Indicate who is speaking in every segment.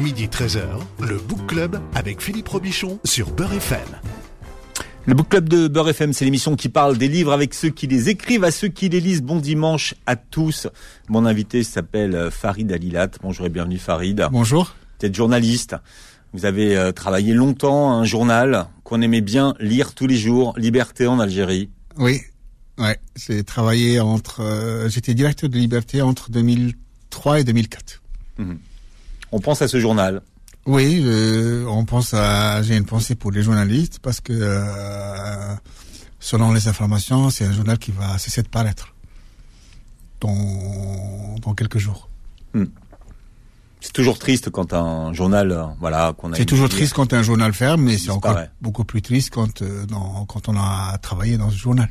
Speaker 1: Midi 13h, le Book Club avec Philippe Robichon sur Beurre FM.
Speaker 2: Le Book Club de Beurre FM, c'est l'émission qui parle des livres avec ceux qui les écrivent, à ceux qui les lisent. Bon dimanche à tous. Mon invité s'appelle Farid Alilat. Bonjour et bienvenue Farid.
Speaker 3: Bonjour.
Speaker 2: Vous êtes journaliste. Vous avez euh, travaillé longtemps à un journal qu'on aimait bien lire tous les jours, Liberté en Algérie.
Speaker 3: Oui, ouais. J'ai travaillé entre. euh, J'étais directeur de Liberté entre 2003 et 2004.
Speaker 2: On pense à ce journal.
Speaker 3: Oui, euh, on pense à. J'ai une pensée pour les journalistes parce que euh, selon les informations, c'est un journal qui va cesser de paraître dans dans quelques jours.
Speaker 2: C'est toujours triste quand un journal, euh, voilà, qu'on a.
Speaker 3: C'est toujours triste quand un journal ferme, mais c'est encore beaucoup plus triste quand euh, dans- quand on a travaillé dans ce journal.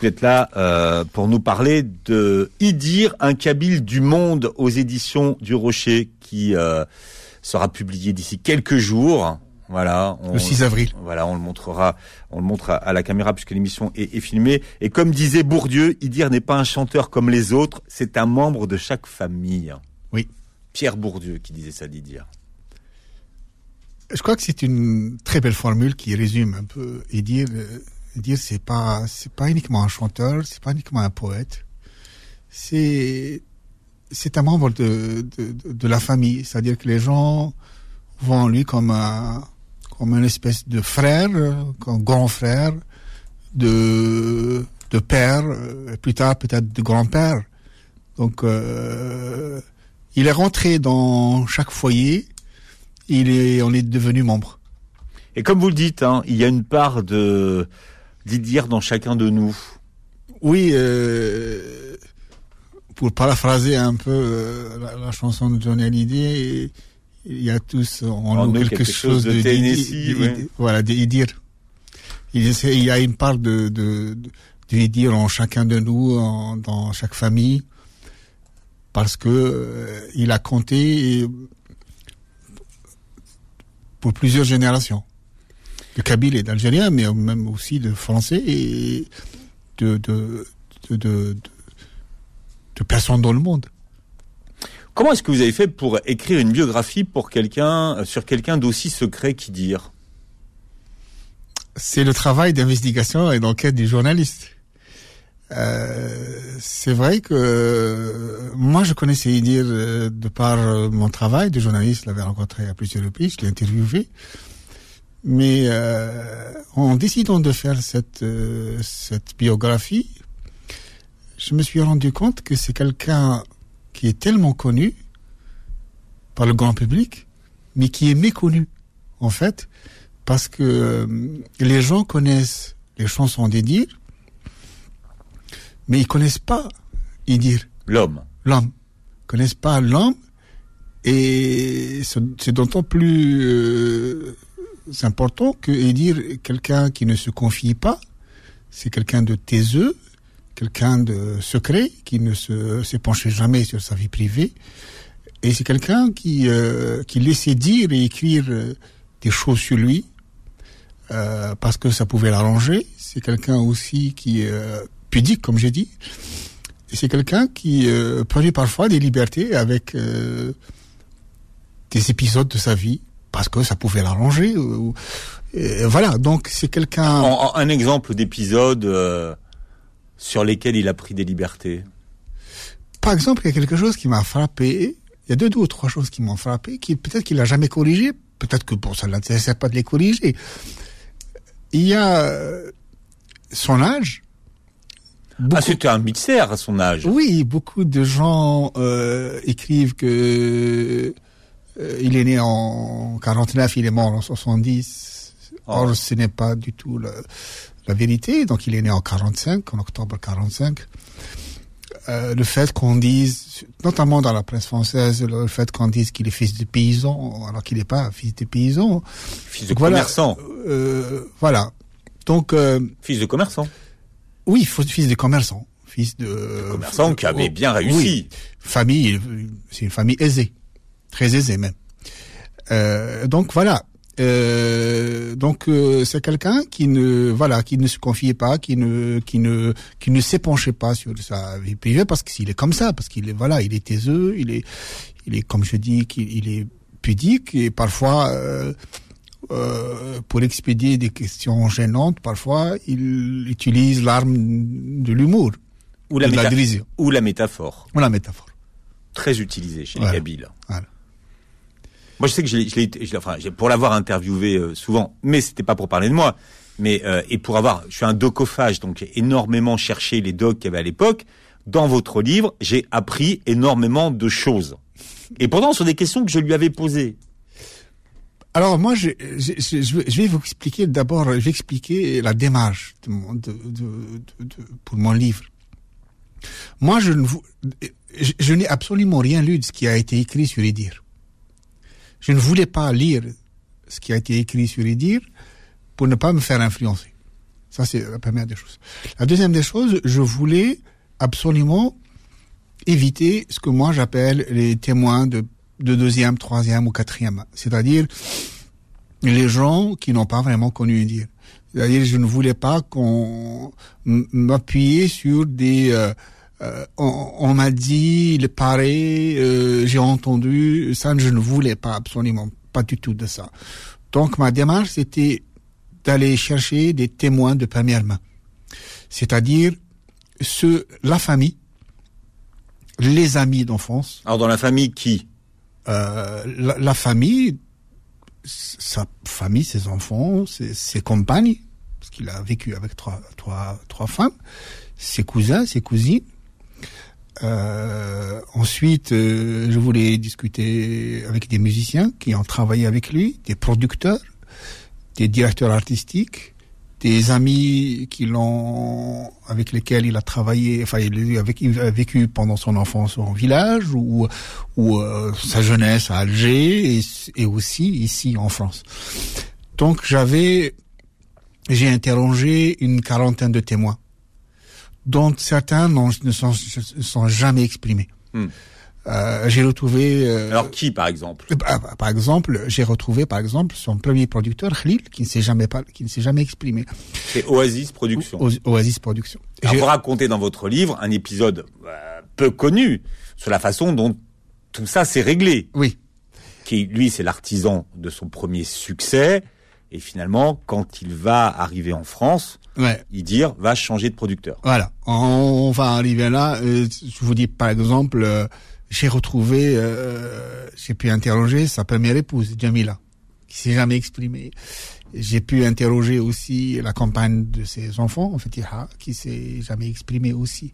Speaker 2: Vous êtes là euh, pour nous parler de Idir, un Kabyle du monde aux éditions du Rocher qui euh, sera publié d'ici quelques jours. Voilà. on-
Speaker 3: Le 6 avril.
Speaker 2: Voilà, on le montrera, on le montre à, à la caméra puisque l'émission est, est filmée. Et comme disait Bourdieu, Idir n'est pas un chanteur comme les autres, c'est un membre de chaque famille.
Speaker 3: Oui.
Speaker 2: Pierre Bourdieu qui disait ça d'Idir.
Speaker 3: Je crois que c'est une très belle formule qui résume un peu et dire euh, dire c'est pas c'est pas uniquement un chanteur, c'est pas uniquement un poète. C'est c'est un membre de, de, la famille, c'est-à-dire que les gens voient en lui comme un comme une espèce de frère, comme grand frère, de de père, et plus tard peut-être de grand-père. Donc euh, il est rentré dans chaque foyer il est, on est devenu membre.
Speaker 2: Et comme vous le dites, hein, il y a une part de d'Idir dans chacun de nous.
Speaker 3: Oui, euh, pour paraphraser un peu euh, la, la chanson de Johnny Hallyday, il y a tous en,
Speaker 2: En
Speaker 3: nous quelque,
Speaker 2: quelque chose
Speaker 3: chose
Speaker 2: de
Speaker 3: de,
Speaker 2: Tennessee,
Speaker 3: d'Idir-
Speaker 2: ouais.
Speaker 3: d'Idir- voilà, d'Idir. Il, y a une part de, de, de, d'Idir en chacun de nous, en- dans chaque famille, parce que euh, il a compté euh, pour plusieurs générations. De Kabyles et d'Algériens, mais même aussi de Français et de, de, de, de, de, de personnes dans le monde.
Speaker 2: Comment est-ce que vous avez fait pour écrire une biographie pour quelqu'un, euh, sur quelqu'un d'aussi secret qu'Idir
Speaker 3: C'est le travail d'investigation et d'enquête du journaliste. Euh, c'est vrai que euh, moi je connaissais Idir de par mon travail de journaliste, je l'avais rencontré à plusieurs reprises, je l'ai interviewé. Mais euh, en décidant de faire cette, euh, cette biographie, je me suis rendu compte que c'est quelqu'un qui est tellement connu par le grand public, mais qui est méconnu, en fait, parce que euh, les gens connaissent les chansons d'Idir, mais ils connaissent pas Idir,
Speaker 2: L'homme.
Speaker 3: l'homme. Ils connaissent pas l'homme, et c'est c'est d'autant plus euh, important que Idir est quelqu'un qui ne se confie pas, c'est quelqu'un de taiseux, quelqu'un de secret, qui ne se penché jamais sur sa vie privée, et c'est quelqu'un qui, euh, qui laissait dire et écrire euh, des choses sur lui, euh, parce que ça pouvait l'arranger. C'est quelqu'un aussi qui est euh, pudique, comme j'ai dit. Et c'est quelqu'un qui euh, prenait parfois des libertés avec euh, des épisodes de sa vie, parce que ça pouvait l'arranger. voilà, donc c'est quelqu'un...
Speaker 2: Un exemple d'épisode euh, sur lesquels il a pris des libertés.
Speaker 3: Par exemple, il y a quelque chose qui m'a frappé. Il y a deux, deux ou trois choses qui m'ont frappé, qui peut-être qu'il a jamais corrigé, peut-être que bon, ça ne l'intéressait pas de les corriger. Il y a euh, son âge.
Speaker 2: Ah, c'était un mixeur à son âge.
Speaker 3: oui, beaucoup de gens euh, écrivent que euh, il est né en 49, il est mort en 70. Or, ce n'est pas du tout la, la vérité. Donc, il est né en 45, en octobre 45. Euh, le fait qu'on dise, notamment dans la presse française, le fait qu'on dise qu'il est fils de paysan, alors qu'il n'est pas fils de paysan.
Speaker 2: Fils de
Speaker 3: Voilà.
Speaker 2: commerçant.
Speaker 3: Euh, voilà. Donc, euh,
Speaker 2: Fils de commerçant.
Speaker 3: oui, fils de commerçant. Fils de...
Speaker 2: commerçant qui avait bien réussi.
Speaker 3: oui. famille, c'est une famille aisée, très aisée même. Euh, donc voilà. Euh, donc euh, c'est quelqu'un qui ne voilà qui ne se confiait pas, qui ne qui ne qui ne s'épanchait pas sur sa vie privée parce qu'il est comme ça, parce qu'il est voilà, il est taiseux, il est il est comme je dis qu'il il est pudique et parfois euh, pour expédier des questions gênantes, parfois il utilise l'arme de l'humour
Speaker 2: Ou la,
Speaker 3: de la
Speaker 2: méta-
Speaker 3: dérision
Speaker 2: ou la métaphore.
Speaker 3: ou la métaphore.
Speaker 2: Très utilisée chez
Speaker 3: Voilà.
Speaker 2: les Kabyles.
Speaker 3: Voilà.
Speaker 2: Moi, je sais que je l'ai, enfin, pour l'avoir interviewé euh, souvent, mais c'était pas pour parler de moi, mais euh, et pour avoir, je suis un docophage, donc j'ai énormément cherché les docs qu'il y avait à l'époque. Dans votre livre, j'ai appris énormément de choses. Et pourtant, sur des questions que je lui avais posées.
Speaker 3: Alors moi, je, je, je- je vais- vous expliquer d'abord, je vais expliquer la démarche de mon- de- de- pour mon livre. Moi, je ne, vous- je, n'ai absolument rien lu de ce qui a été écrit sur Edir. Je ne voulais pas lire ce qui a été écrit sur Edir pour ne pas me faire influencer. Ça, c'est la première des choses. La deuxième des choses, je voulais absolument éviter ce que moi j'appelle les témoins de, de deuxième, troisième ou quatrième. C'est-à-dire les gens qui n'ont pas vraiment connu Edir. C'est-à-dire je ne voulais pas qu'on m- m'appuyer sur des... euh, euh, on on m'a dit, il paraît, euh, j'ai entendu, ça je ne voulais pas absolument, pas du tout de ça. Donc ma démarche c'était d'aller chercher des témoins de première main, c'est-à-dire ceux, la famille, les amis d'enfance,
Speaker 2: Alors, dans la famille qui?
Speaker 3: Euh, la, la famille, sa famille, ses enfants, ses, ses compagnes, parce qu'il a vécu avec trois, trois, trois femmes, ses cousins, ses cousines. Euh, ensuite, euh, je voulais discuter avec des musiciens qui ont travaillé avec lui, des producteurs, des directeurs artistiques, des amis qui l'ont, avec lesquels il a travaillé, enfin, il a vécu, il a vécu pendant son enfance en village ou, ou euh, sa jeunesse à Alger et, et aussi ici en France. Donc j'avais, j'ai interrogé une quarantaine de témoins, dont certains ne sont, sont jamais exprimés.
Speaker 2: Hmm.
Speaker 3: Euh, j'ai retrouvé. euh,
Speaker 2: Alors, qui, par exemple?
Speaker 3: bah, bah, par exemple, j'ai retrouvé par exemple son premier producteur Khalil qui ne s'est jamais pas, qui ne s'est jamais exprimé.
Speaker 2: C'est Oasis Productions.
Speaker 3: Oas- Oasis Productions.
Speaker 2: Alors, vous racontez dans votre livre un épisode euh, peu connu sur la façon dont tout ça s'est réglé.
Speaker 3: Oui.
Speaker 2: Qui, lui, c'est l'artisan de son premier succès. Et finalement, quand il va arriver en France,
Speaker 3: Ouais.
Speaker 2: il dit va changer de producteur.
Speaker 3: Voilà, on, va arriver là. Euh, je vous dis par exemple, euh, j'ai retrouvé, euh, j'ai pu interroger sa première épouse, Jamila, qui s'est jamais exprimée. J'ai pu interroger aussi la compagne de ses enfants, en fait, qui s'est jamais exprimée aussi.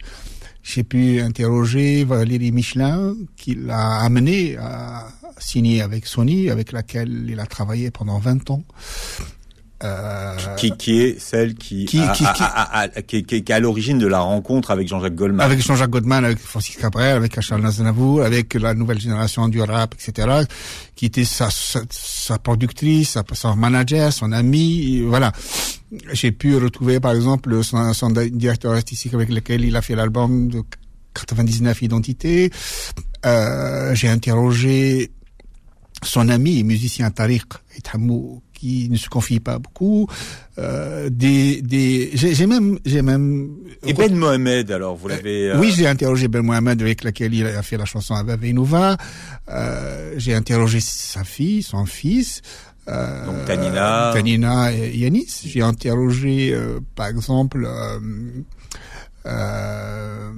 Speaker 3: J'ai pu interroger Valérie Michelin, qui l'a amené à signer avec Sony, avec laquelle il a travaillé pendant 20 ans. Euh,
Speaker 2: Qui, qui est celle qui,
Speaker 3: Qui-
Speaker 2: a-
Speaker 3: qui-
Speaker 2: a-
Speaker 3: qui-
Speaker 2: a- qui- qui- qui est à l'origine de la rencontre avec Jean-Jacques Goldman.
Speaker 3: avec Jean-Jacques Goldman, avec Francis Cabrel, avec Charles Aznavour, avec la nouvelle génération du rap, etc., qui était sa, sa, sa productrice, sa, son manager, son ami, voilà. J'ai pu retrouver, par exemple, son, son directeur artistique avec lequel il a fait l'album de 99 Identités. Euh, J'ai interrogé son ami musicien Tariq Ithamou, qui ne se confie pas beaucoup. Euh, des, des, j'ai même, j'ai même.
Speaker 2: Et Ben Mohamed, alors, vous l'avez... euh,
Speaker 3: Oui, j'ai interrogé Ben Mohamed avec laquelle il a fait la chanson avec Venouva. Euh, j'ai interrogé sa fille, son fils. Euh,
Speaker 2: Donc, Tanina.
Speaker 3: Tanina et Yanis. J'ai interrogé, euh, par exemple, euh, euh,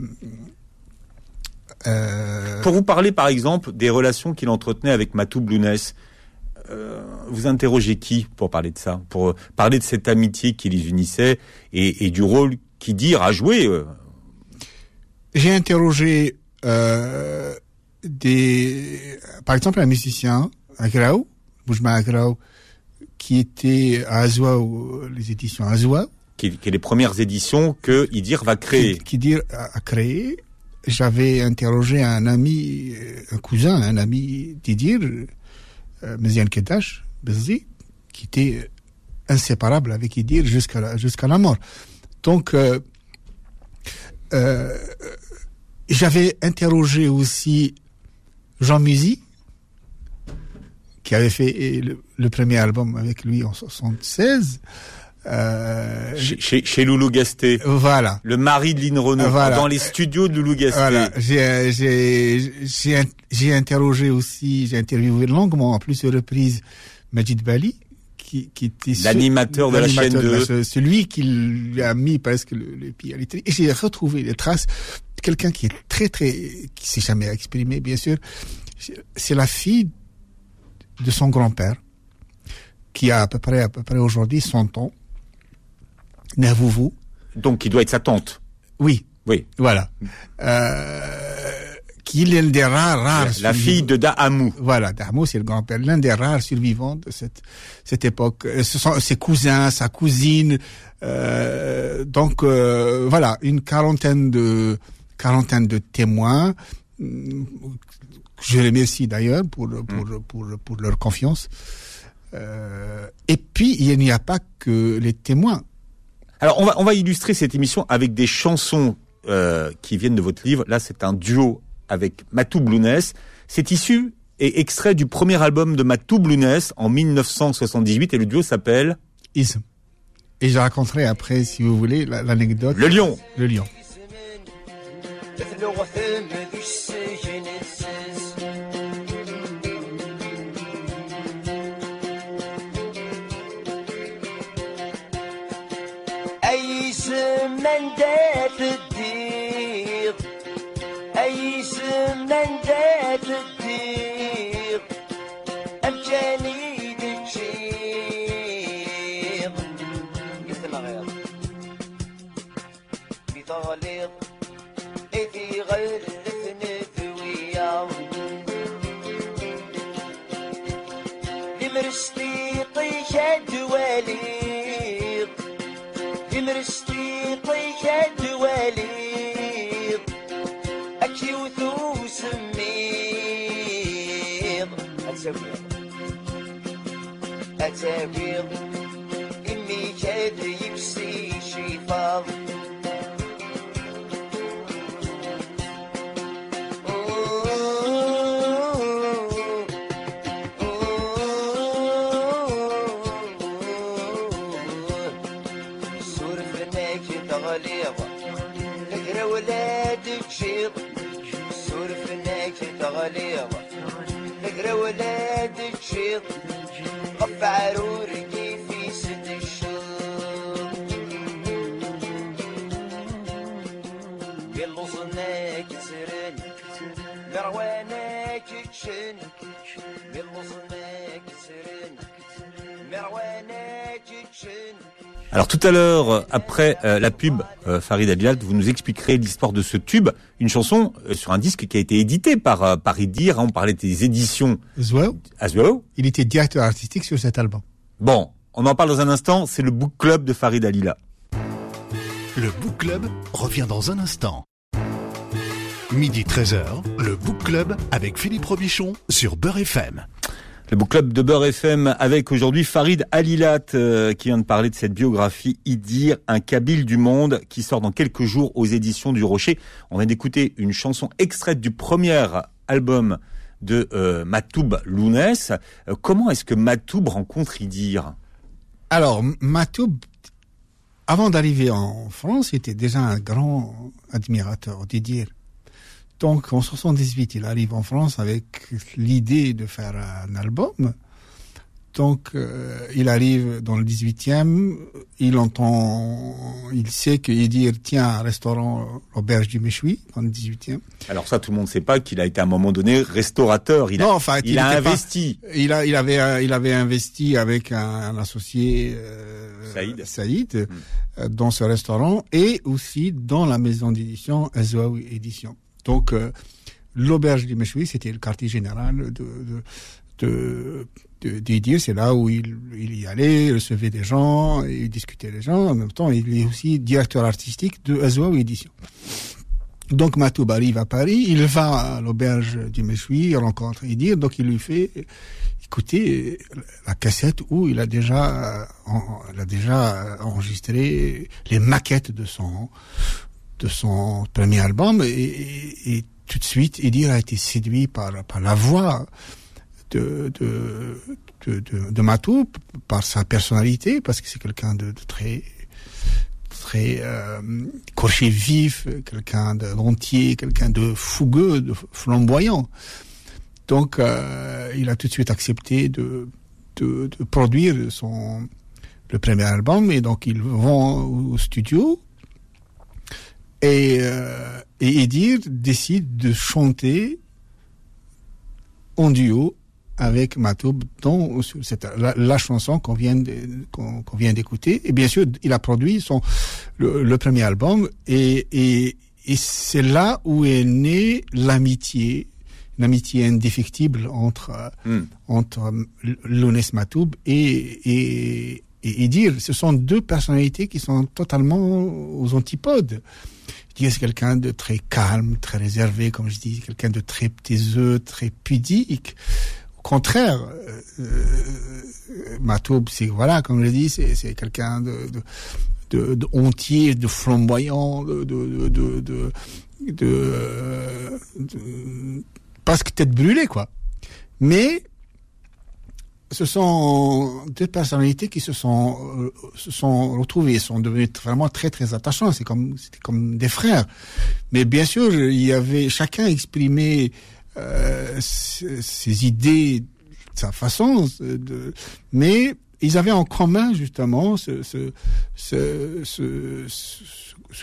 Speaker 3: euh,
Speaker 2: Pour vous parler, par exemple, des relations qu'il entretenait avec Matou Blounès, euh, vous interrogez qui pour parler de ça Pour euh, parler de cette amitié qui les unissait et, et du rôle qu'Idir a joué euh,
Speaker 3: J'ai interrogé euh, des, par exemple, un musicien, Agraou, Boujma Agraou, qui était à Azwa, les éditions Azwa,
Speaker 2: qui, qui est les premières éditions que Idir va créer.
Speaker 3: qui, qui dire a, a créé. J'avais interrogé un ami, un cousin, un ami d'Idir, euh, Meziane Kedash, Bezzi, qui était inséparable avec Idir jusqu'à la, jusqu'à la mort. Donc, euh, euh, j'avais interrogé aussi Jean Musy, qui avait fait le, le premier album avec lui en 76. Euh,
Speaker 2: Chez, chez, Loulou Gasté.
Speaker 3: voilà.
Speaker 2: Le mari de Lynn Renault.
Speaker 3: Voilà.
Speaker 2: Dans les studios de Loulou Gasté.
Speaker 3: Voilà, j'ai j'ai j'ai in- j'ai interrogé aussi, j'ai interviewé longuement à plusieurs reprises Majid Bali qui qui était
Speaker 2: L'animateur de la chaîne
Speaker 3: de
Speaker 2: 2.
Speaker 3: ce- celui qui lui a mis presque le, le pied à l'étrier. Et j'ai retrouvé les traces de quelqu'un qui est très très qui s'est jamais exprimé bien sûr. C'est la fille de son grand-père qui a à peu près à peu près aujourd'hui 100 ans. Navouvou.
Speaker 2: Donc, il doit être sa tante.
Speaker 3: Oui,
Speaker 2: Oui.
Speaker 3: voilà. Euh, qui est l'un des rares, rares.
Speaker 2: La
Speaker 3: survivants.
Speaker 2: fille de Dahamou.
Speaker 3: Voilà, Darmo, c'est le grand-père, l'un des rares survivants de cette, cette époque. Euh, Ce sont ses cousins, sa cousine. euh, donc, euh, voilà, une quarantaine de, quarantaine de témoins. Je les remercie d'ailleurs pour, pour, pour, pour leur confiance. Euh, et puis, il n'y a pas que les témoins.
Speaker 2: Alors, on va, on va illustrer cette émission avec des chansons euh, qui viennent de votre livre. Là, c'est un duo avec Matou Blounès. C'est issu et extrait du premier album de Matou Blounès en 1978 et le duo s'appelle
Speaker 3: Ism. Et je raconterai après, si vous voulez, la- l'anecdote.
Speaker 2: Le Lion.
Speaker 3: Le lion.
Speaker 4: dead أتابيض إمي كاد يبسي شفاض تغليظ نقرا ولادك شيط سورفناك تغليظ ولاد تشيط قف عرورقي في ست الشوق. يلو صناك سرن مروانك تشن يلو صناك سرن مروانك تشن
Speaker 2: Alors tout à l'heure, euh, après euh, la pub, euh, Farid Abilat, vous nous expliquerez l'histoire de ce tube, une chanson euh, sur un disque qui a été édité par euh, par Idir. hein, on parlait des éditions Aswao.
Speaker 3: il était directeur artistique sur cet album.
Speaker 2: Bon, on en parle dans un instant. C'est le book club de Farid Alila.
Speaker 1: Le Book Club revient dans un instant. Midi 13h, le Book Club avec Philippe Robichon sur Beurre FM.
Speaker 2: Le book club de Beurre FM avec aujourd'hui Farid Alilat euh, qui vient de parler de cette biographie Idir, un Kabyle du monde qui sort dans quelques jours aux éditions du Rocher. On vient d'écouter une chanson extraite du premier album de euh, Matoub Lounès. Euh, comment est-ce que Matoub rencontre Idir
Speaker 3: Alors, Matoub, avant d'arriver en France, était déjà un grand admirateur d'Idir. Donc, en 78, il arrive en France avec l'idée de faire un album. Donc, euh, il arrive dans le 18e, il entend, il sait qu'Idir tient un restaurant, l'auberge du Méchoui, dans le 18e.
Speaker 2: Alors ça, tout le monde ne sait pas qu'il a été à un moment donné restaurateur. Il a,
Speaker 3: Non, enfin,
Speaker 2: il a
Speaker 3: pas-
Speaker 2: investi.
Speaker 3: Il a, il avait, euh, il avait investi avec un, un associé euh,
Speaker 2: Saïd.
Speaker 3: Saïd,
Speaker 2: Mm.
Speaker 3: euh, dans ce restaurant et aussi dans la maison d'édition Azwaoui Édition. Donc euh, l'auberge du Méchoui, c'était le quartier général de c'est là où il, y allait, il recevait des gens, il discutait des gens. En même temps, il est aussi directeur artistique de Azwaoui Édition. Donc Matoub arrive à Paris, il va à l'auberge du Méchoui, il rencontre Idir, donc il lui fait écouter la cassette où il a déjà, il a déjà enregistré les maquettes de son de son premier album et, tout de suite Idir a été séduit par la voix de, de, Matou par sa personnalité, parce que c'est quelqu'un de, très très euh, vif, quelqu'un de rentier, quelqu'un de fougueux, de flamboyant. Donc, euh, il a tout de suite accepté de, de, produire son le premier album et donc il vend au studio et euh, et Edir décide de chanter en duo avec Matoub dans cette, la, la chanson qu'on vient qu'on vient d'écouter et bien sûr il a produit son le, le premier album et et, et c'est là où est née l'amitié une amitié indéfectible entre
Speaker 2: Hmm.
Speaker 3: entre Lounès Matoub et, et, et Idir. Ce sont deux personnalités qui sont totalement aux antipodes. Idir, c'est quelqu'un de très calme, très réservé, comme je dis, quelqu'un de très taiseux, très pudique. Au contraire, euh, euh, Matoub, c'est, voilà, comme je dis, c'est, c'est quelqu'un de, de, de, de hontier, de flamboyant, de, de, de, de, de, de, euh, presque tête brûlée, quoi. Mais ce sont deux personnalités qui se sont euh, se sont retrouvées, sont devenues vraiment très très attachants. C'est comme c'était comme des frères. Mais bien sûr, il y avait chacun exprimé euh, ses, idées sa façon. De, mais ils avaient en commun justement ce ce ce,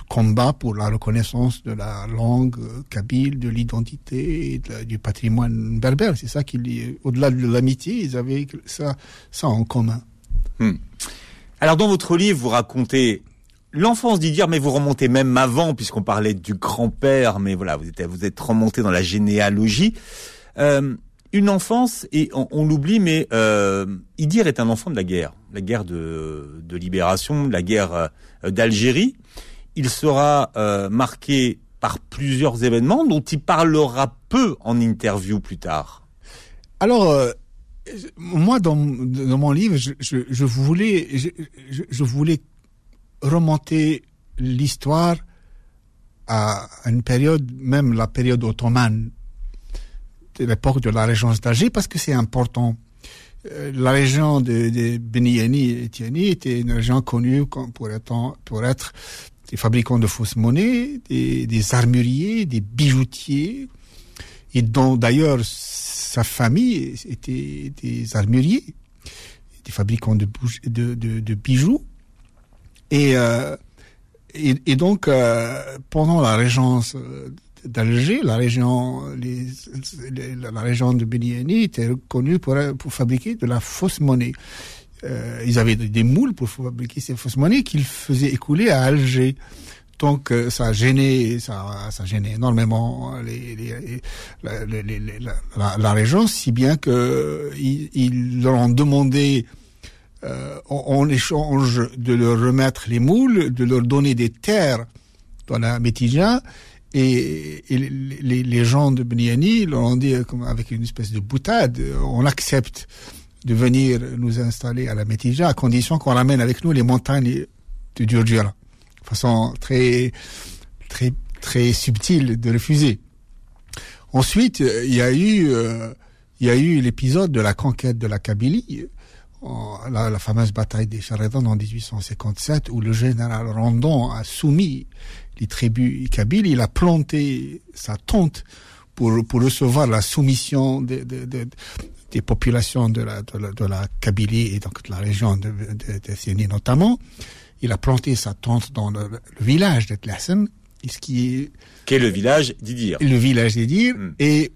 Speaker 3: combat pour la reconnaissance de la langue kabyle, de l'identité du patrimoine berbère. C'est ça qui au-delà de l'amitié, ils avaient ça ça en commun.
Speaker 2: Alors dans votre livre, vous racontez l'enfance d'Idir, mais vous remontez même avant, puisqu'on parlait du grand-père, mais voilà, vous êtes, vous êtes remonté dans la généalogie. Euh, une enfance, et on, on l'oublie, mais euh, Idir est un enfant de la guerre, la guerre de, de libération, la guerre euh, d'Algérie. Il sera euh, marqué par plusieurs événements dont il parlera peu en interview plus tard.
Speaker 3: Alors, euh, moi, dans, mon livre, je, voulais, je- je voulais remonter l'histoire à une période, même la période ottomane, l'époque de la régence d'Alger, parce que c'est important. Euh, La région de, de Beniani et Tiani était une région connue pour être, des fabricants de fausses monnaies, des, armuriers, des bijoutiers, et dont d'ailleurs sa famille était des armuriers, des fabricants de, bijoux. Et, euh, donc, euh, pendant la régence d'Alger, la région, les, les- la région de Beniani était connue pour, pour fabriquer de la fausse monnaie. Euh, ils avaient des- moules pour fabriquer ces fausses monnaies qu'ils faisaient écouler à Alger. Donc euh, ça gêné, ça, gêné énormément la, région, si bien que ils, ils leur ont demandé euh, en, échange de leur remettre les moules, de leur donner des terres dans la Métija. Et, les, gens de Beniani leur ont dit, euh, avec une espèce de boutade, euh, on accepte de venir nous installer à la Métija à condition qu'on ramène avec nous les montagnes de Djurdjura. De façon très, très, très subtile de refuser. Ensuite, il y a eu, euh, il y a eu l'épisode de la conquête de la Kabylie, la, fameuse bataille des Charedon en 1857, où le général Rondon a soumis les tribus kabyles. Il a planté sa tente pour, pour recevoir la soumission de, de- de- des populations de la, de, la, de la Kabylie et donc de la région de, de, notamment. Il a planté sa tente dans le, le village de Tlassen, ce qui est
Speaker 2: Qu'est le village d'Idir
Speaker 3: le village d'Edir,
Speaker 2: Mm.
Speaker 3: et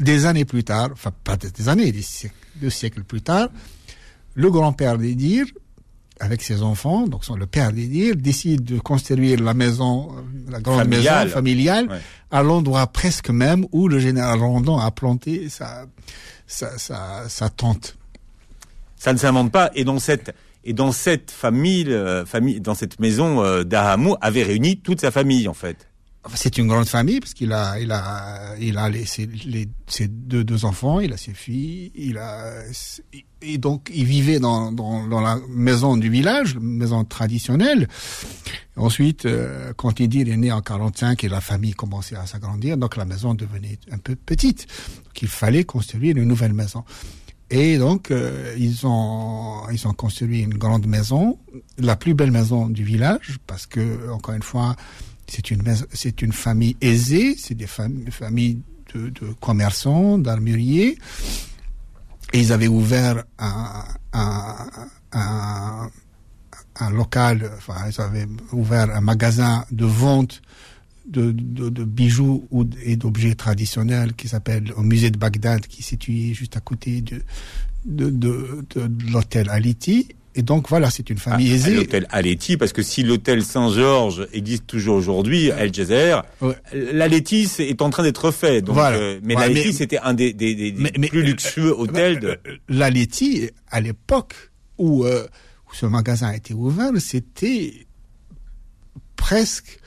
Speaker 3: des années plus tard, enfin pas des années, des siècles, deux siècles plus tard, le grand-père d'Edir, avec ses enfants, donc son- le père d'Edir, décide de construire la maison, euh, la grande maison familiale,
Speaker 2: Ouais.
Speaker 3: à l'endroit presque même où le général Rondon a planté sa, sa, sa, sa tente.
Speaker 2: Ça ne s'invente pas. Et dans cette et dans cette famille, euh, famille, dans cette maison euh, d'Ahamou, avait réuni toute sa famille en fait.
Speaker 3: C'est une grande famille parce qu'il a, il a, il a les, ses, les- ses deux, deux enfants, il a ses filles, il a, et donc il vivait dans, dans, dans la maison du village, maison traditionnelle. Ensuite, euh, quand Idir est né en 45 et la famille commençait à s'agrandir, donc la maison devenait un peu petite. Donc il fallait construire une nouvelle maison. Et donc euh, ils ont ils ont construit une grande maison, la plus belle maison du village parce que encore une fois c'est une c'est une famille aisée, c'est des fam- familles de, commerçants, d'armuriers. Ils avaient ouvert un, un, local, enfin, ils avaient ouvert un magasin de vente de, de, bijoux ou et d'objets traditionnels qui s'appelle au musée de Bagdad, qui est situé juste à côté de, de, de l'hôtel Aliti. Et donc voilà, c'est une famille
Speaker 2: à
Speaker 3: aisée.
Speaker 2: l'hôtel Aleti, parce que si l'hôtel Saint-Georges existe toujours aujourd'hui, El Jazer,
Speaker 3: Ouais.
Speaker 2: l'Aleti est en train d'être fait. Donc,
Speaker 3: Voilà.
Speaker 2: euh, mais
Speaker 3: Ouais,
Speaker 2: l'Aleti c'était un des, des, des- des
Speaker 3: Mais- mais-
Speaker 2: plus luxueux hôtels de...
Speaker 3: La Letty, à l'époque où, euh, où ce magasin a été ouvert, c'était presque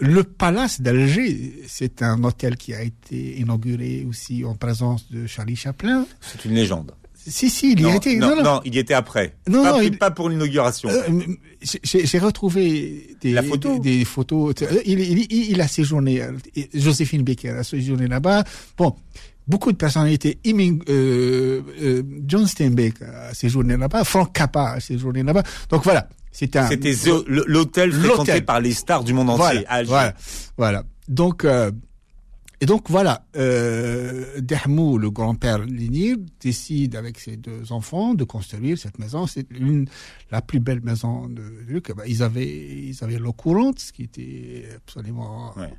Speaker 3: le palace d'Alger. C'est un hôtel qui a été inauguré aussi en présence de Charlie Chaplin.
Speaker 2: C'est une légende.
Speaker 3: Si, si, il y
Speaker 2: non,
Speaker 3: a été.
Speaker 2: non, non, il y était après.
Speaker 3: Non,
Speaker 2: pas,
Speaker 3: non, il-
Speaker 2: pas pour l'inauguration.
Speaker 3: Euh, j'ai retrouvé des,
Speaker 2: La photo
Speaker 3: des, des photos. Il, il, il, a séjourné, Joséphine Baker a séjourné là-bas. Bon, beaucoup de personnalités. Iming, euh, euh, John Steinbeck a séjourné là-bas. Frank Cappa a séjourné là-bas. Donc voilà.
Speaker 2: C'était l'hôtel fréquenté par les stars du monde entier.
Speaker 3: Voilà,
Speaker 2: à Alger.
Speaker 3: voilà, voilà. Donc, euh, et donc voilà, euh, le grand-père Lénir, décide avec ses deux enfants de construire cette maison. C'est une la plus belle maison de Luc. Bah, ils avaient ils avaient l'eau courante, ce qui était absolument
Speaker 2: Ouais.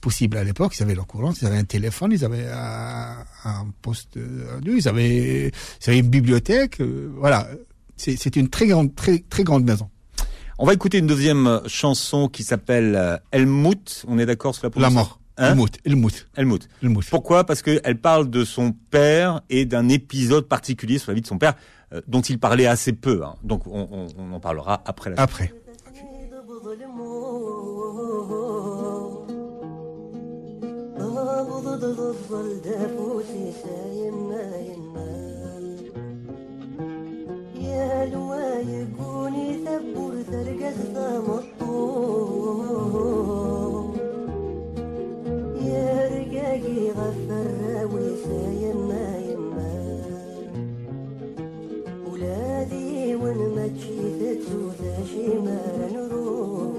Speaker 3: possible à l'époque. Ils avaient l'eau courante, ils avaient un téléphone, ils avaient un, un poste ils avaient ils avaient une bibliothèque. euh, voilà, c'est c'est une très grande très très grande maison.
Speaker 2: On va écouter une deuxième chanson qui s'appelle euh, Helmut. On est d'accord sur la
Speaker 3: La
Speaker 2: prononciation
Speaker 3: mort.
Speaker 2: Hein
Speaker 3: Elmout, Elmout.
Speaker 2: Elmout.
Speaker 3: Elmout.
Speaker 2: Pourquoi? Parce qu'elle parle de son père et d'un épisode particulier sur la vie de son père euh, dont il parlait assez peu. Hein. Donc on, en parlera après la
Speaker 3: Après.
Speaker 5: فراوي يما يما ولادي وين ما تشيت تودا شي نروح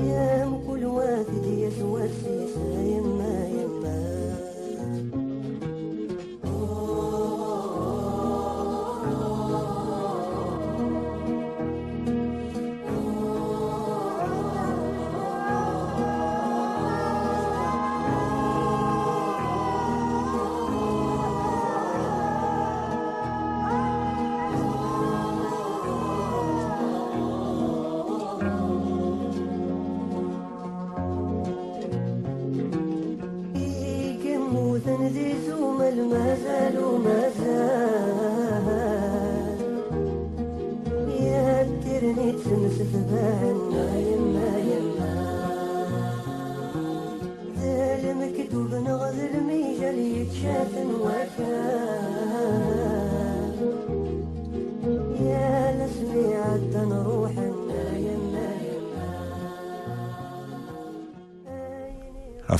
Speaker 5: يا مكل وافد يسوى
Speaker 2: السيسا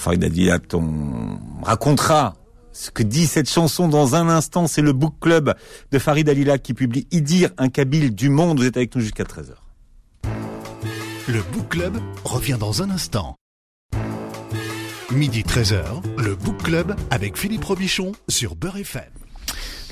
Speaker 2: Farid Adila, on racontera ce que dit cette chanson dans un instant. C'est le Book Club de Farid Alila qui publie Idir, un Kabyle du monde. Vous êtes avec nous jusqu'à 13h.
Speaker 1: Le Book Club revient dans un instant. Midi 13h, le Book Club avec Philippe Robichon sur Beurre FM.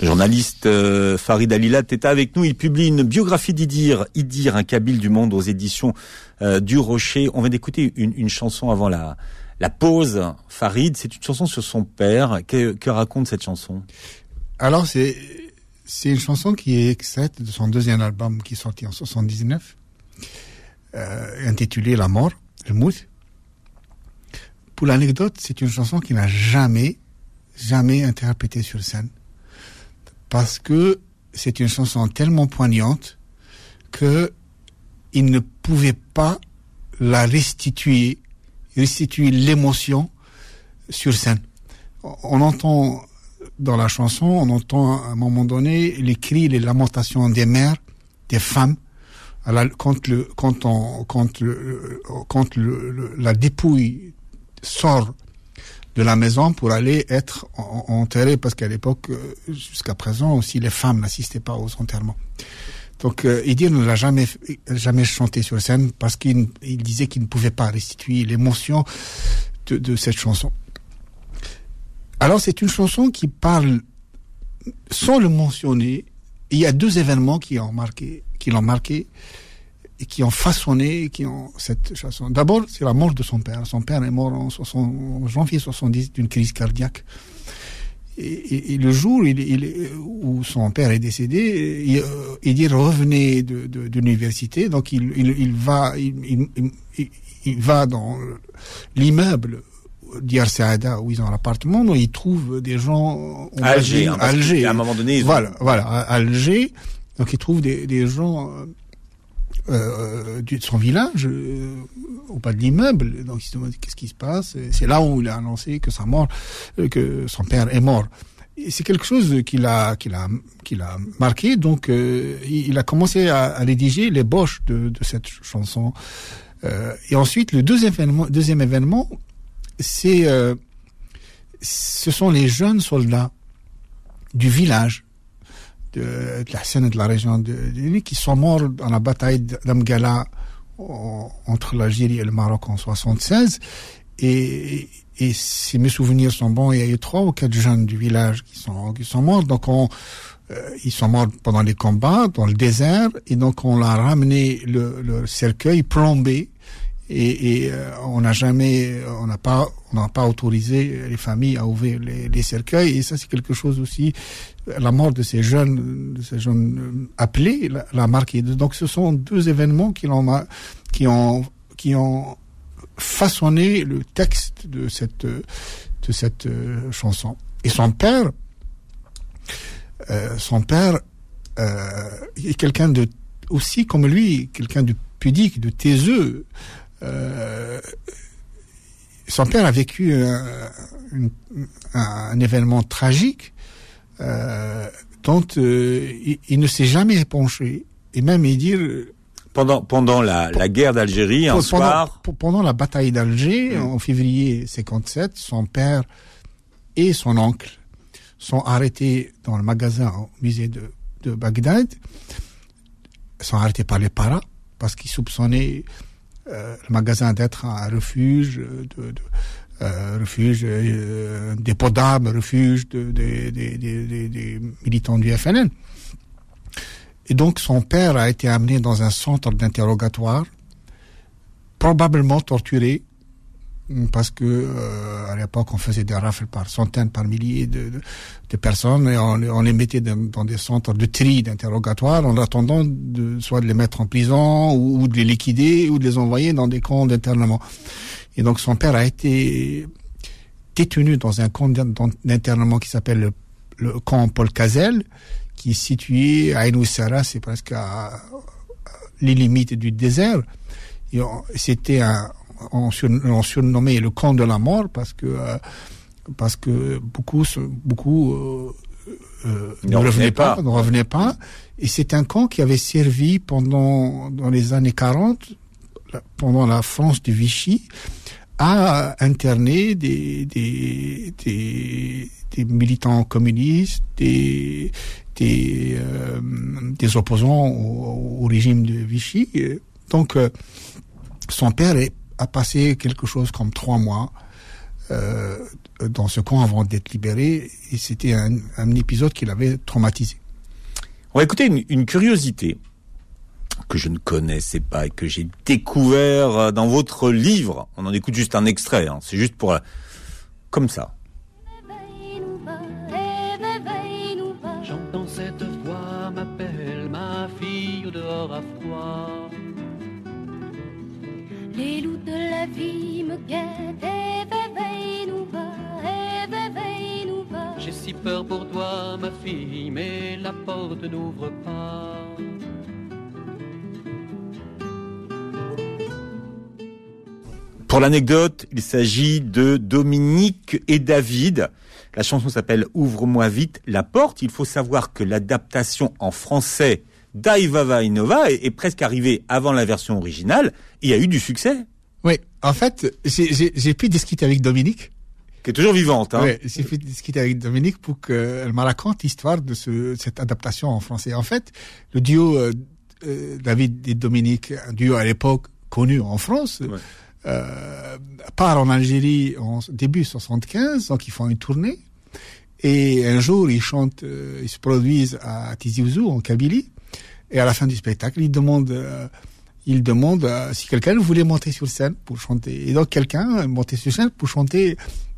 Speaker 2: Le journaliste euh, Farid Alilat est avec nous. Il publie une biographie d'Idir, Idir, un Kabyle du monde aux éditions euh, du Rocher. On vient d'écouter une, une chanson avant la, la pause. Farid, c'est une chanson sur son père. Que, raconte cette chanson?
Speaker 3: Alors, c'est, une chanson qui est extraite de son deuxième album qui est sorti en 79, euh, intitulé La mort, le mout. Pour l'anecdote, c'est une chanson qui n'a jamais, jamais interprétée sur scène. Parce que c'est une chanson tellement poignante que il ne pouvait pas la restituer, restituer l'émotion sur scène. On- entend dans la chanson, on entend à un moment donné les cris, les lamentations des mères, des femmes, quand le quand on quand le, quand le- la dépouille sort de la maison pour aller être en- en- enterrée parce qu'à l'époque euh, jusqu'à présent aussi les femmes n'assistaient pas aux enterrements. Donc euh, Idir ne l'a jamais jamais chanté sur scène parce qu'il il disait qu'il ne pouvait pas restituer l'émotion de, de cette chanson. Alors c'est une chanson qui parle sans le mentionner. Il y a deux événements qui ont marqué, qui l'ont marqué et qui ont façonné, qui ont cette chanson. D'abord, c'est la mort de son père. Son père est mort en, 60 en janvier 70 d'une crise cardiaque. Et, et- et le jour il, il- où son père est décédé, il, euh, il dit revenez de, de, de l'université, donc il, il, il va, il, il- il- il va dans l'immeuble d'Yar Saada où ils ont l'appartement, où il trouve des gens on
Speaker 2: Alger,
Speaker 3: dire,
Speaker 2: hein,
Speaker 3: Alger.
Speaker 2: qu'à un moment donné, ils ont-
Speaker 3: voilà, voilà, à Alger. Donc il trouve des, des gens euh, euh, de son village euh, au bas de l'immeuble. Donc il se qu'est-ce qui se passe? C'est là où il a annoncé que sa mort, euh, que son père est mort. C'est quelque chose qui l'a, qui l'a, qui l'a marqué. Donc euh, il a commencé à, à rédiger l'ébauche de, de cette chanson. Et ensuite le deuxième événement, deuxième événement, c'est, ce sont les jeunes soldats du village de, de la et de la région de, de qui sont morts dans la bataille d'Amgala en- entre l'Algérie et le Maroc en 76. Et, et si mes souvenirs sont bons, il y a eu trois ou quatre jeunes du village qui sont, qui sont morts. Donc on, euh, ils sont morts pendant les combats dans le désert et donc on a ramené le, le cercueil plombé et, et, euh, on n'a jamais, on n'a pas, on n'a pas autorisé les familles à ouvrir les, les cercueils et ça c'est quelque chose aussi. La mort de ces jeunes, de ces jeunes euh, appelés, l'a l'a. Donc ce sont deux événements qui l'ont, qui ont, qui ont façonné le texte de cette, de cette euh, chanson. Et son père, euh, son père euh, est quelqu'un de aussi comme lui, quelqu'un de pudique, de taiseux. Euh, son père a vécu un, une- un, un événement tragique euh, dont euh, il, il ne s'est jamais épanché. Et même il dit euh,
Speaker 2: Pendant, pendant la, la guerre d'Algérie, un
Speaker 3: pendant,
Speaker 2: soir,
Speaker 3: pendant la bataille d'Alger
Speaker 2: Mm.
Speaker 3: en février 57, son père et son oncle sont arrêtés dans le magasin au musée de, de Bagdad. Ils sont arrêtés par les paras parce qu'ils soupçonnaient euh, le magasin d'être un refuge euh, de, euh, refuge, euh, dépôt d'armes, refuge de, de- de- de- de- des militants du FNL. Et donc son père a été amené dans un centre d'interrogatoire, probablement torturé, parce que euh, à l'époque on faisait des rafles par centaines, par milliers de, de, de personnes et on, on les mettait dans, dans des centres de tri d'interrogatoire en attendant de, soit de les mettre en prison ou, ou de les liquider ou de les envoyer dans des camps d'internement. Et donc son père a été détenu dans un camp d'in- d'internement qui s'appelle le, le camp Paul Cazel, qui est situé à Inoussara, c'est presque à, à les limites du désert. C'était un, on, surn- on surnommait le camp de la mort parce que euh, parce que beaucoup beaucoup euh, euh,
Speaker 2: Ne
Speaker 3: ne
Speaker 2: revenaient
Speaker 3: pas,
Speaker 2: pas.
Speaker 3: ne revenaient pas. Et c'est un camp qui avait servi pendant dans les années 40 la- pendant la France de Vichy à interner des, des, des, des militants communistes, des, des, euh, des opposants au, au régime de Vichy. Donc, son père est- a passé quelque chose comme trois mois euh, dans ce camp avant d'être libéré, et c'était un, épisode qui l'avait traumatisé.
Speaker 2: on va écouter une, curiosité que je ne connaissais pas et que j'ai découvert euh, dans votre livre. On en écoute juste un extrait, hein. c'est juste pour... la- Comme ça.
Speaker 6: vie me guette, éveille-nous éveille-nous.
Speaker 7: J'ai si peur pour toi, ma fille, mais la porte n'ouvre pas.
Speaker 2: Pour l'anecdote, il s'agit de Dominique et David. La chanson s'appelle Ouvre-moi vite la porte. Il faut savoir que l'adaptation en français d'Aivava Innova est, est presque arrivée avant la version originale et a eu du succès.
Speaker 3: Oui, en fait, j'ai- pu discuter avec Dominique.
Speaker 2: qui est toujours vivante. Hein.
Speaker 3: Ouais, j'ai pu discuter avec Dominique pour qu'elle me raconte l'histoire de ce, cette adaptation en français. En fait, le duo euh, euh, David et Dominique, un duo à l'époque connu en France,
Speaker 2: Ouais.
Speaker 3: euh, part en Algérie en début 75, donc ils font une tournée. Et un jour, ils chantent, euh, ils se produisent à Tizi Ouzou, en Kabylie. Et à la fin du spectacle, ils demandent, ils demandent euh, si quelqu'un voulait monter sur scène pour chanter. Et donc quelqu'un monté sur scène pour chanter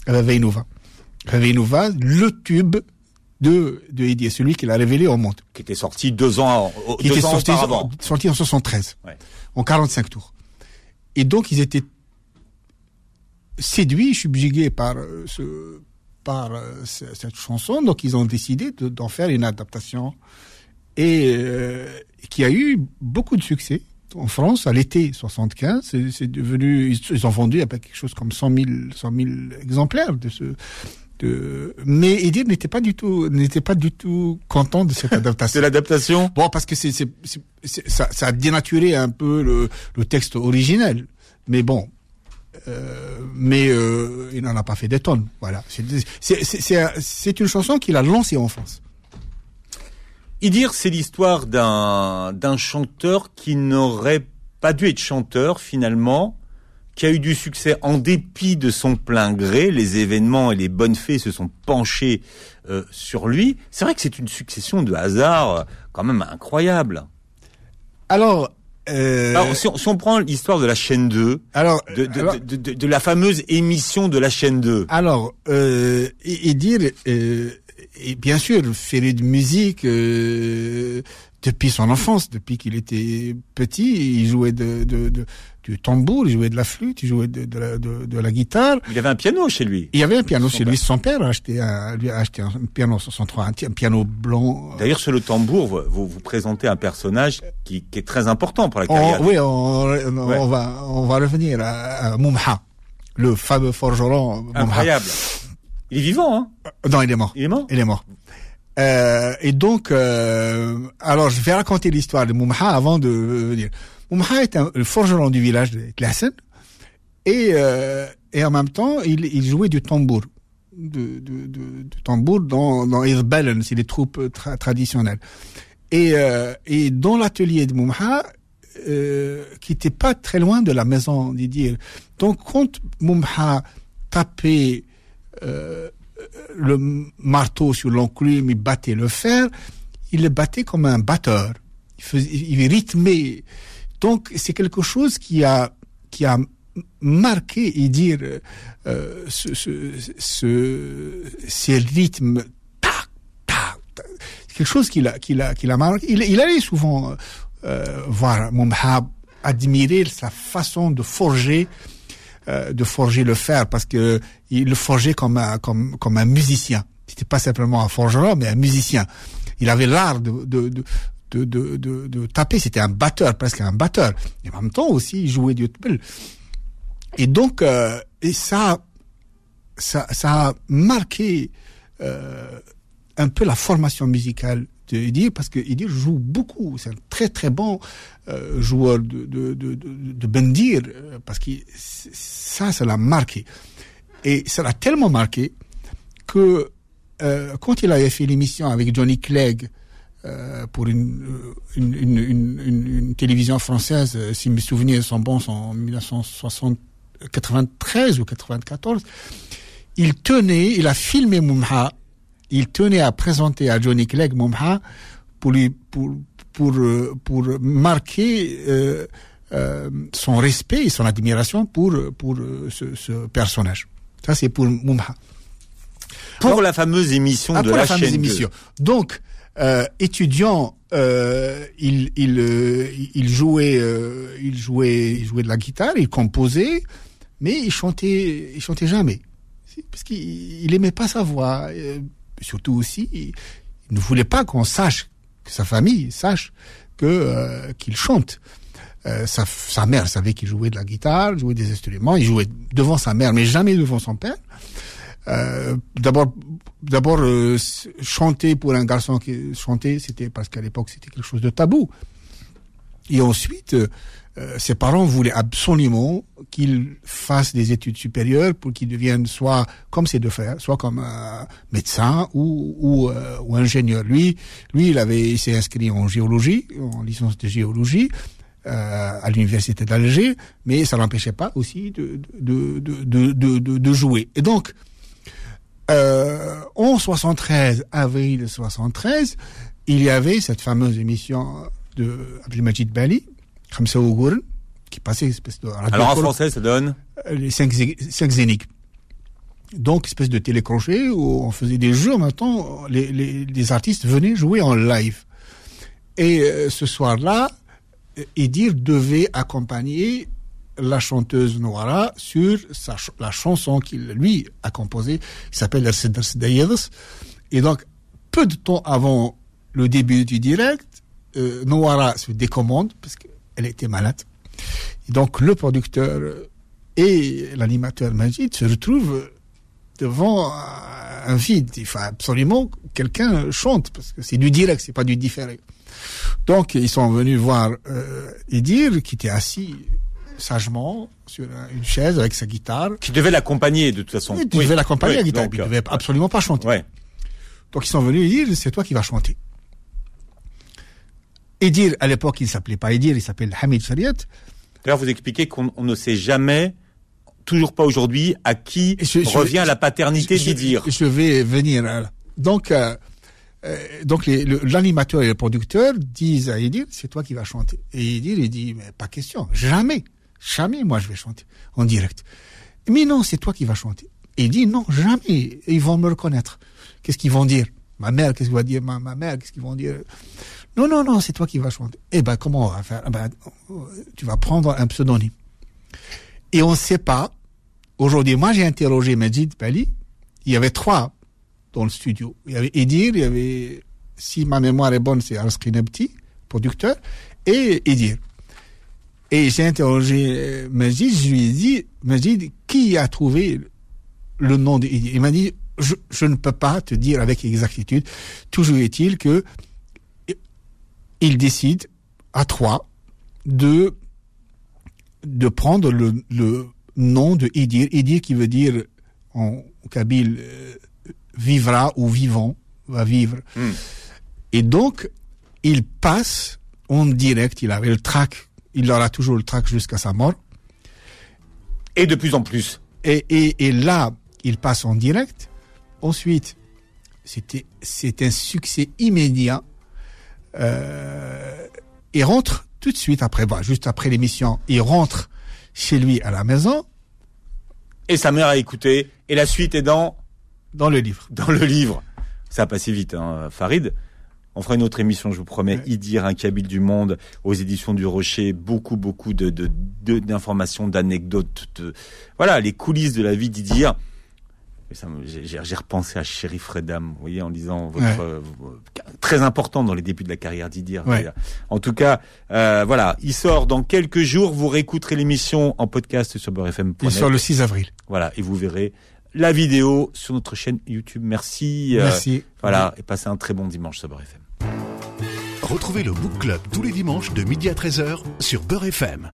Speaker 3: euh, Veinova. Veinova, le tube de, de Eddie, celui qu'il a révélé au monde.
Speaker 2: Qui était sorti deux ans, au-
Speaker 3: Qui
Speaker 2: deux
Speaker 3: était
Speaker 2: ans
Speaker 3: sorti,
Speaker 2: auparavant.
Speaker 3: sorti en 73,
Speaker 2: Ouais.
Speaker 3: en 45 tours. Et donc ils étaient séduits, subjugués par euh, ce, par euh, ce- cette chanson, donc ils ont décidé de- d'en faire une adaptation et euh, qui a eu beaucoup de succès en France à l'été 75. C'est devenu, ils, ont vendu à quelque chose comme 100 000, 100 000 exemplaires de ce. De, mais Edir n'était pas du tout, n'était pas du tout content de cette adaptation.
Speaker 2: C'est l'adaptation.
Speaker 3: Bon, parce que c'est, ça, ça a dénaturé un peu le, le texte originel. Mais bon, euh, mais euh, il n'en a pas fait des tonnes. Voilà. C'est une chanson qu'il a lancée en France.
Speaker 2: Idir, c'est l'histoire d'un d'un chanteur qui n'aurait pas dû être chanteur finalement, qui a eu du succès en dépit de son plein gré. Les événements et les bonnes fées se sont penchés euh, sur lui. C'est vrai que c'est une succession de hasards euh, quand même incroyable.
Speaker 3: Alors, euh,
Speaker 2: Alors, si, on, si on prend l'histoire de la chaîne 2,
Speaker 3: alors,
Speaker 2: de, de,
Speaker 3: alors,
Speaker 2: de, de- de la fameuse émission de la chaîne 2.
Speaker 3: alors, euh, et, et dire, euh, et bien sûr, féru de musique euh, depuis son enfance, depuis qu'il était petit, il jouait de, de, de- du tambour, il jouait de la flûte, il jouait de, de, la, de, la guitare.
Speaker 2: Il avait un piano chez lui.
Speaker 3: Il y avait un piano
Speaker 2: Son
Speaker 3: chez lui. Son père a acheté un, lui a acheté un piano 63, un, piano blanc.
Speaker 2: D'ailleurs, sur le tambour, vous, vous, présentez un personnage qui, qui est très important pour la
Speaker 3: On,
Speaker 2: carrière.
Speaker 3: oui, on, on,
Speaker 2: Ouais.
Speaker 3: on va, on va revenir à, à Moumha, le fameux forgeron. Moumha.
Speaker 2: Il est vivant, hein?
Speaker 3: Non, il est mort.
Speaker 2: Il est mort?
Speaker 3: Il est mort. Euh, et donc, euh, alors je vais raconter l'histoire de Moumha avant de venir. Moumha est un, le forgeron du village de Klassen et, euh, et en même temps, il, il jouait du tambour. Du tambour dans, dans Irbelen, c'est les troupes tra- traditionnelles. Et, euh, et dans l'atelier de Moumha, euh, qui était pas très loin de la maison d'Idir. Donc, quand Moumha tapait euh, le marteau sur l'enclume, il battait le fer, il le battait comme un batteur. Il, faisait, il rythmait. Donc, c'est quelque chose qui a, qui a marqué et dire euh, ce, ce, ce, ces rythmes tac, tac, tac. Quelque chose qu'il a, qu'il a, qu'il a marqué. Il, il allait souvent euh, voir Moumha, admirer sa façon de forger euh, de forger le fer parce que il le forgeait comme un comme comme un musicien. C'était pas simplement un forgeron, mais un musicien. Il avait l'art de de, de de, de, taper. C'était un batteur, presque un batteur. Et en même temps aussi, il jouait du tbel. Et donc, euh, et ça, ça, ça a marqué euh, un peu la formation musicale de Edir parce que joue beaucoup. C'est un très très bon euh, joueur de de de, de, de bendir euh, parce que ça, ça l'a marqué. Et ça l'a tellement marqué que euh, quand il avait fait l'émission avec Johnny Clegg euh, pour une, euh, une, une, télévision française, euh, si mes souvenirs sont bons, en 1993 ou 94, il tenait, il a filmé Moumha, il tenait à présenter à Johnny Clegg Moumha pour lui, pour, pour, pour marquer euh, euh, son respect et son admiration pour, pour ce, ce personnage. Ça, c'est pour Moumha.
Speaker 2: Pour
Speaker 3: Alors-
Speaker 2: la fameuse émission
Speaker 3: Ah,
Speaker 2: de
Speaker 3: pour
Speaker 2: la,
Speaker 3: la fameuse
Speaker 2: chaîne 2.
Speaker 3: émission. Donc, euh, étudiant, euh, il, il, euh, il jouait, il jouait, il jouait de la guitare, il composait, mais il chantait, il chantait jamais, parce qu'il il aimait pas sa voix. Surtout aussi, il, ne voulait pas qu'on sache, que sa famille sache euh, qu'il chante. Euh, sa, mère savait qu'il jouait de la guitare, jouait des instruments, il jouait devant sa mère, mais jamais devant son père. Euh, d'abord, chanter pour un garçon qui chantait, c'était parce qu'à l'époque c'était quelque chose de tabou. Et ensuite, euh, euh, ses parents voulaient absolument qu'il fasse des études supérieures pour qu'il devienne soit comme ses deux frères, soit comme un médecin ou ou, euh, ou ingénieur. Lui, lui, il avait, il s'est inscrit en géologie, en licence de géologie. euh, à l'université d'Alger, mais ça l'empêchait pas aussi de de, de, de, de, de, de jouer. Et donc, euh, en 73, avril 73, il y avait cette fameuse émission de Abdelmajid Bali, Khamsa Ougourn, qui passait une espèce de radio
Speaker 2: Alors en français, ça donne
Speaker 3: les cinq, zé- cinq zéniths. Donc, espèce de télécrochet où on faisait des jeux. Maintenant, les, les, les artistes venaient jouer en live. Et euh, ce soir-là, Edir devait accompagner la chanteuse Noara sur sa ch- la chanson qu'il lui a composée, qui s'appelle. Et donc, peu de temps avant le début du direct, euh, Noara se décommande parce était malade. Et donc, le producteur euh, et l'animateur Majid se retrouvent devant un vide. Il faut absolument que quelqu'un chante parce que c'est du direct, c'est pas du différé. Donc ils sont venus voir euh, Edir qui était assis sagement sur un- une chaise avec sa guitare.
Speaker 2: qui devait l'accompagner de toute façon.
Speaker 3: Il devait l'accompagner
Speaker 2: Oui,
Speaker 3: la guitare,
Speaker 2: donc,
Speaker 3: il
Speaker 2: euh,
Speaker 3: devait absolument pas chanter.
Speaker 2: Ouais.
Speaker 3: Donc ils sont venus dire c'est toi qui vas chanter. Edir à l'époque il s'appelait pas Edir, il s'appelle Hamid Shariat.
Speaker 2: D'ailleurs, vous expliquez qu'on on ne sait jamais, toujours pas aujourd'hui, à qui
Speaker 3: je- je-
Speaker 2: revient la paternité
Speaker 3: je,
Speaker 2: d'Idir.
Speaker 3: Je vais venir. euh, Donc, euh, euh, donc l'animateur et le producteur disent à Edir, c'est toi qui vas chanter. Et Edir, il dit, mais pas question, jamais, jamais moi je vais chanter en direct. Mais non, c'est toi qui vas chanter. Et il dit, non, jamais, ils vont me reconnaître. Qu'est-ce qu'ils vont dire? Ma mère, qu'est-ce qu'il va dire? Ma, ma mère, qu'est-ce qu'ils vont dire? Non, non, non, c'est toi qui vas chanter. Eh ben, comment on va faire? Eh ben, Tu vas prendre un pseudonyme. Et on ne sait pas. Aujourd'hui, moi, j'ai interrogé Majid Bali. Il y avait trois dans le studio. Il y avait Edir, il y avait, si ma mémoire est bonne, c'est Arskin Nebti, producteur, et Edir. Et j'ai interrogé euh, Majid, je lui ai dit, Majid, qui a trouvé le nom d'Edir? Il m'a dit, je ne peux pas te dire avec exactitude. Toujours est-il que il décide à trois de de prendre le, le nom de Idir, Idir qui veut dire en kabyle euh, vivra ou vivant, va vivre.
Speaker 2: Hmm.
Speaker 3: Et donc, il passe en direct, il avait le track, il aura toujours le track jusqu'à sa mort.
Speaker 2: Et de plus en plus.
Speaker 3: Et, et, et là, il passe en direct. Ensuite, c'était c'est un succès immédiat. Euh, il rentre tout de suite après, bah, juste après l'émission, il rentre chez lui à la maison
Speaker 2: Et sa mère a écouté. Et la suite est dans,
Speaker 3: dans le livre.
Speaker 2: dans le livre. Ça a passé vite, hein, Farid. On fera une autre émission, je vous promets.
Speaker 3: Ouais.
Speaker 2: Idir, un Kabyle du monde, aux éditions du Rocher. Beaucoup, beaucoup de, de, de- d'informations, d'anecdotes. De, voilà, les coulisses de la vie d'Idir. J'ai, repensé à Chéri Fredam, vous voyez, en lisant votre,
Speaker 3: Ouais.
Speaker 2: euh, vos- très important dans les débuts de la carrière d'Idir.
Speaker 3: Ouais.
Speaker 2: En tout cas, euh, voilà, il sort dans quelques jours. Vous réécouterez l'émission en podcast sur beurrefm.net.
Speaker 3: Il sort le 6 avril.
Speaker 2: Voilà, et vous verrez la vidéo sur notre chaîne YouTube. Merci. euh,
Speaker 3: Merci.
Speaker 2: voilà, et passez un très bon dimanche sur Beurre FM.
Speaker 1: Retrouvez le Book Club tous les dimanches de midi à 13h sur Beurre FM.